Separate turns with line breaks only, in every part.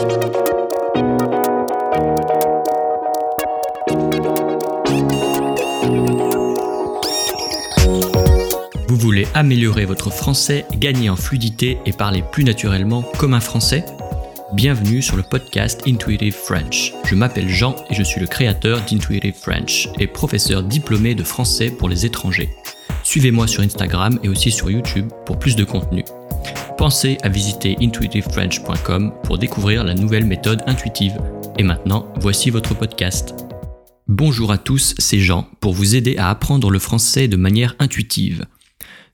Vous voulez améliorer votre français, gagner en fluidité et parler plus naturellement comme un français? Bienvenue sur le podcast Intuitive French. Je m'appelle Jean et je suis le créateur d'Intuitive French et professeur diplômé de français pour les étrangers. Suivez-moi sur Instagram et aussi sur YouTube pour plus de contenu. Pensez à visiter intuitivefrench.com pour découvrir la nouvelle méthode intuitive. Et maintenant, voici votre podcast. Bonjour à tous, c'est Jean pour vous aider à apprendre le français de manière intuitive.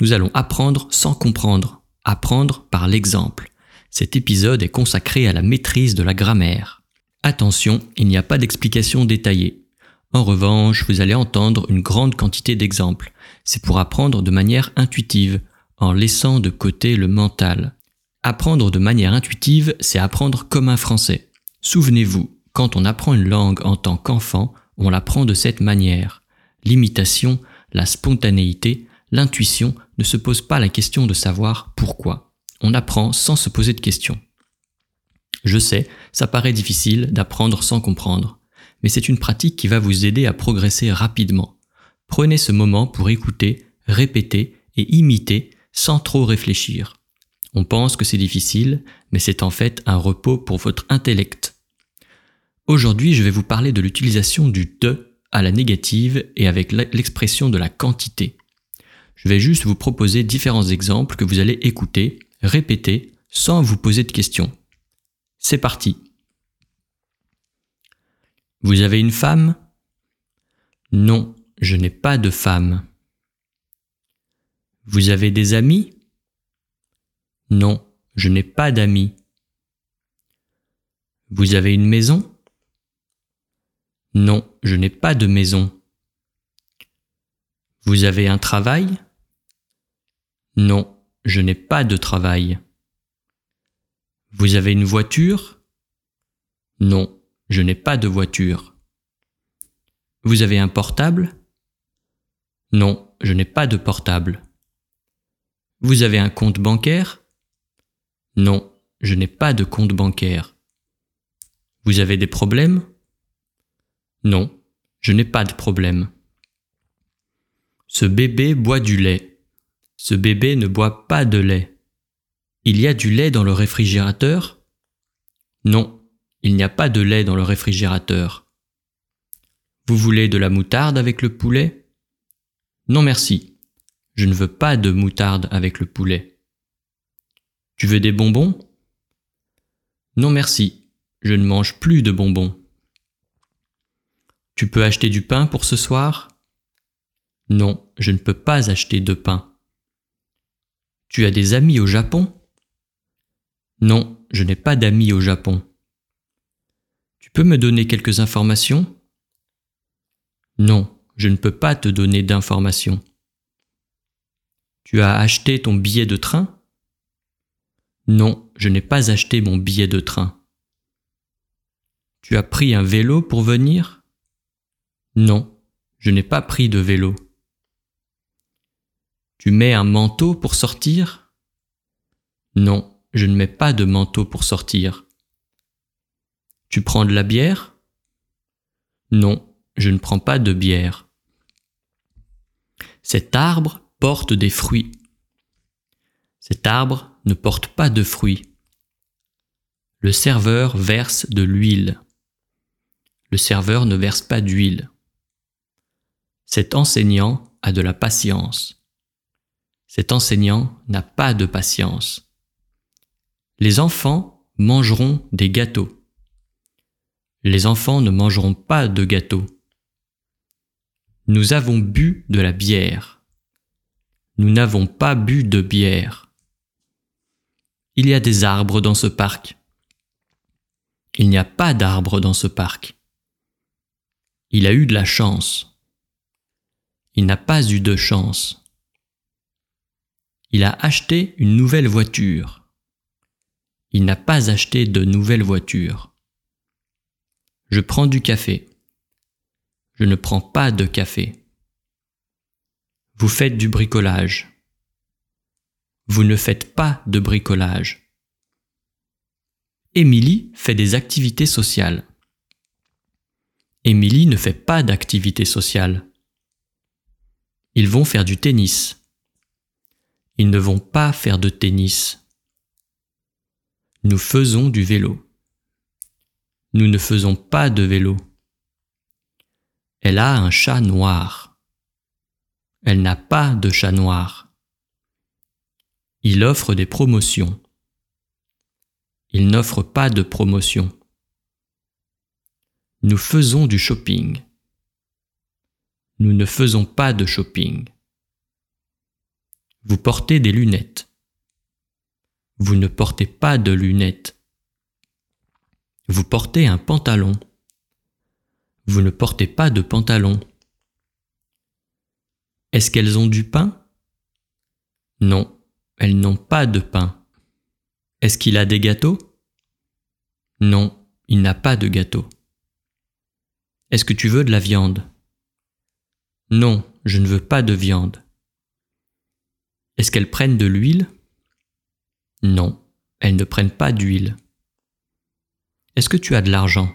Nous allons apprendre sans comprendre, apprendre par l'exemple. Cet épisode est consacré à la maîtrise de la grammaire. Attention, il n'y a pas d'explication détaillée. En revanche, vous allez entendre une grande quantité d'exemples. C'est pour apprendre de manière intuitive, en laissant de côté le mental. Apprendre de manière intuitive, c'est apprendre comme un français. Souvenez-vous, quand on apprend une langue en tant qu'enfant, on l'apprend de cette manière. L'imitation, la spontanéité, l'intuition ne se pose pas la question de savoir pourquoi on apprend sans se poser de questions. Je sais, ça paraît difficile d'apprendre sans comprendre, mais c'est une pratique qui va vous aider à progresser rapidement. Prenez ce moment pour écouter, répéter et imiter sans trop réfléchir. On pense que c'est difficile, mais c'est en fait un repos pour votre intellect. Aujourd'hui, je vais vous parler de l'utilisation du de à la négative et avec l'expression de la quantité. Je vais juste vous proposer différents exemples que vous allez écouter répétez sans vous poser de questions. C'est parti. Vous avez une femme? Non, je n'ai pas de femme. Vous avez des amis? Non, je n'ai pas d'amis. Vous avez une maison? Non, je n'ai pas de maison. Vous avez un travail? Non, je n'ai pas de travail. Vous avez une voiture? Non, je n'ai pas de voiture. Vous avez un portable? Non, je n'ai pas de portable. Vous avez un compte bancaire? Non, je n'ai pas de compte bancaire. Vous avez des problèmes? Non, je n'ai pas de problème. Ce bébé boit du lait. Ce bébé ne boit pas de lait. Il y a du lait dans le réfrigérateur? Non, il n'y a pas de lait dans le réfrigérateur. Vous voulez de la moutarde avec le poulet? Non merci, je ne veux pas de moutarde avec le poulet. Tu veux des bonbons? Non merci, je ne mange plus de bonbons. Tu peux acheter du pain pour ce soir? Non, je ne peux pas acheter de pain. Tu as des amis au Japon? Non, je n'ai pas d'amis au Japon. Tu peux me donner quelques informations? Non, je ne peux pas te donner d'informations. Tu as acheté ton billet de train? Non, je n'ai pas acheté mon billet de train. Tu as pris un vélo pour venir? Non, je n'ai pas pris de vélo. Tu mets un manteau pour sortir? Non, je ne mets pas de manteau pour sortir. Tu prends de la bière? Non, je ne prends pas de bière. Cet arbre porte des fruits. Cet arbre ne porte pas de fruits. Le serveur verse de l'huile. Le serveur ne verse pas d'huile. Cet enseignant a de la patience. Cet enseignant n'a pas de patience. Les enfants mangeront des gâteaux. Les enfants ne mangeront pas de gâteaux. Nous avons bu de la bière. Nous n'avons pas bu de bière. Il y a des arbres dans ce parc. Il n'y a pas d'arbres dans ce parc. Il a eu de la chance. Il n'a pas eu de chance. Il a acheté une nouvelle voiture. Il n'a pas acheté de nouvelle voiture. Je prends du café. Je ne prends pas de café. Vous faites du bricolage. Vous ne faites pas de bricolage. Émilie fait des activités sociales. Émilie ne fait pas d'activités sociales. Ils vont faire du tennis. Ils ne vont pas faire de tennis. Nous faisons du vélo. Nous ne faisons pas de vélo. Elle a un chat noir. Elle n'a pas de chat noir. Il offre des promotions. Il n'offre pas de promotion. Nous faisons du shopping. Nous ne faisons pas de shopping. Vous portez des lunettes. Vous ne portez pas de lunettes. Vous portez un pantalon. Vous ne portez pas de pantalon. Est-ce qu'elles ont du pain? Non, elles n'ont pas de pain. Est-ce qu'il a des gâteaux? Non, il n'a pas de gâteau. Est-ce que tu veux de la viande? Non, je ne veux pas de viande. Est-ce qu'elles prennent de l'huile? Non, elles ne prennent pas d'huile. Est-ce que tu as de l'argent?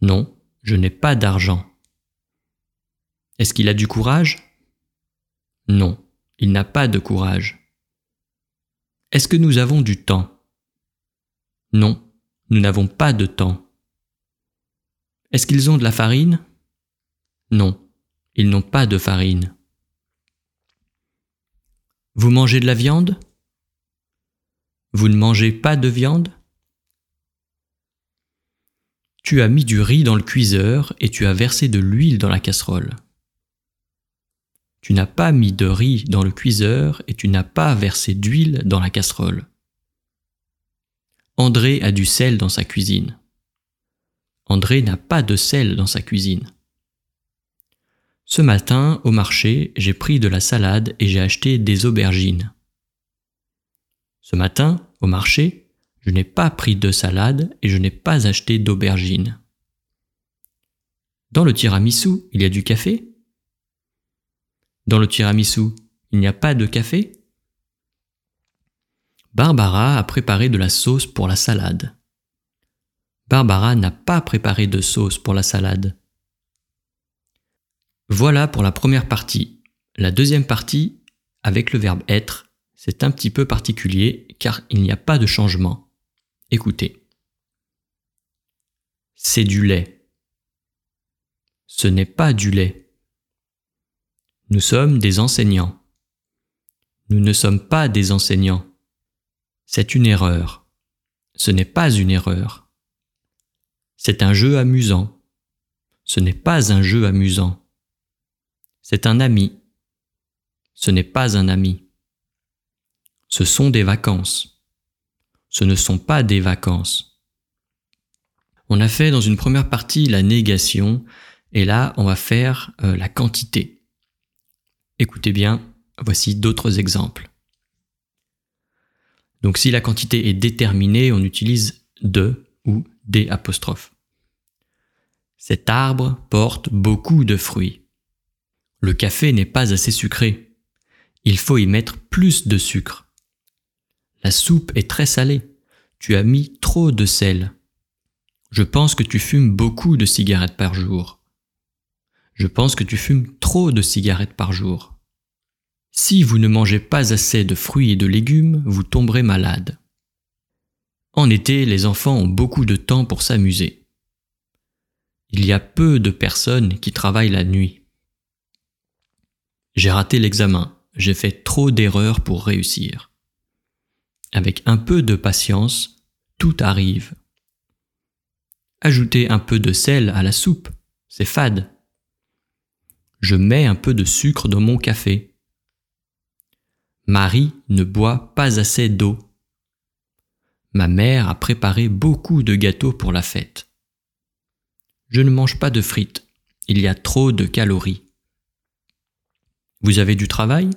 Non, je n'ai pas d'argent. Est-ce qu'il a du courage? Non, il n'a pas de courage. Est-ce que nous avons du temps? Non, nous n'avons pas de temps. Est-ce qu'ils ont de la farine? Non, ils n'ont pas de farine. Vous mangez de la viande? Vous ne mangez pas de viande? Tu as mis du riz dans le cuiseur et tu as versé de l'huile dans la casserole. Tu n'as pas mis de riz dans le cuiseur et tu n'as pas versé d'huile dans la casserole. André a du sel dans sa cuisine. André n'a pas de sel dans sa cuisine. Ce matin, au marché, j'ai pris de la salade et j'ai acheté des aubergines. Ce matin, au marché, je n'ai pas pris de salade et je n'ai pas acheté d'aubergines. Dans le tiramisu, il y a du café? Dans le tiramisu, il n'y a pas de café? Barbara a préparé de la sauce pour la salade. Barbara n'a pas préparé de sauce pour la salade. Voilà pour la première partie. La deuxième partie, avec le verbe être, c'est un petit peu particulier car il n'y a pas de changement. Écoutez. C'est du lait. Ce n'est pas du lait. Nous sommes des enseignants. Nous ne sommes pas des enseignants. C'est une erreur. Ce n'est pas une erreur. C'est un jeu amusant. Ce n'est pas un jeu amusant. C'est un ami. Ce n'est pas un ami. Ce sont des vacances. Ce ne sont pas des vacances. On a fait dans une première partie la négation et là on va faire euh, la quantité. Écoutez bien, voici d'autres exemples. Donc si la quantité est déterminée, on utilise de ou des apostrophes. Cet arbre porte beaucoup de fruits. Le café n'est pas assez sucré. Il faut y mettre plus de sucre. La soupe est très salée. Tu as mis trop de sel. Je pense que tu fumes beaucoup de cigarettes par jour. Je pense que tu fumes trop de cigarettes par jour. Si vous ne mangez pas assez de fruits et de légumes, vous tomberez malade. En été, les enfants ont beaucoup de temps pour s'amuser il y a peu de personnes qui travaillent la nuit. J'ai raté l'examen, j'ai fait trop d'erreurs pour réussir. Avec un peu de patience, tout arrive. Ajouter un peu de sel à la soupe, c'est fade. Je mets un peu de sucre dans mon café. Marie ne boit pas assez d'eau. Ma mère a préparé beaucoup de gâteaux pour la fête. Je ne mange pas de frites. Il y a trop de calories. Vous avez du travail?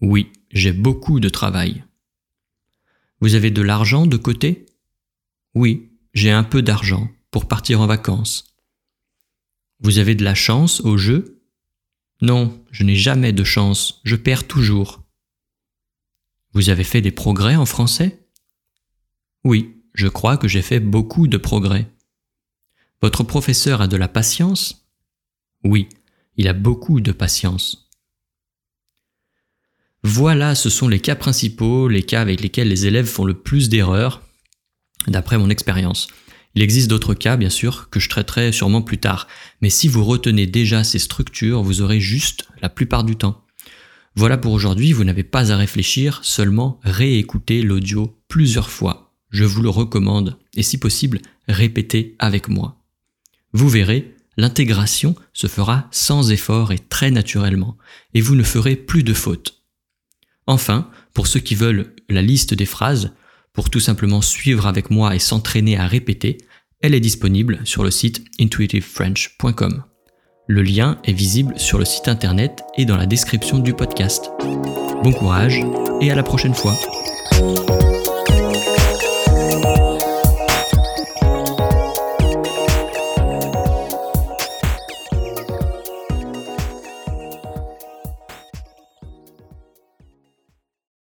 Oui, j'ai beaucoup de travail. Vous avez de l'argent de côté? Oui, j'ai un peu d'argent pour partir en vacances. Vous avez de la chance au jeu? Non, je n'ai jamais de chance, je perds toujours. Vous avez fait des progrès en français? Oui, Je crois que j'ai fait beaucoup de progrès. Votre professeur a de la patience? Oui, il a beaucoup de patience. Voilà, ce sont les cas principaux, les cas avec lesquels les élèves font le plus d'erreurs, d'après mon expérience. Il existe d'autres cas, bien sûr, que je traiterai sûrement plus tard, mais si vous retenez déjà ces structures, vous aurez juste la plupart du temps. Voilà pour aujourd'hui, vous n'avez pas à réfléchir, seulement réécouter l'audio plusieurs fois. Je vous le recommande, et si possible, répétez avec moi. Vous verrez, l'intégration se fera sans effort et très naturellement, et vous ne ferez plus de fautes. Enfin, pour ceux qui veulent la liste des phrases, pour tout simplement suivre avec moi et s'entraîner à répéter, elle est disponible sur le site intuitivefrench.com. Le lien est visible sur le site internet et dans la description du podcast. Bon courage et à la prochaine fois.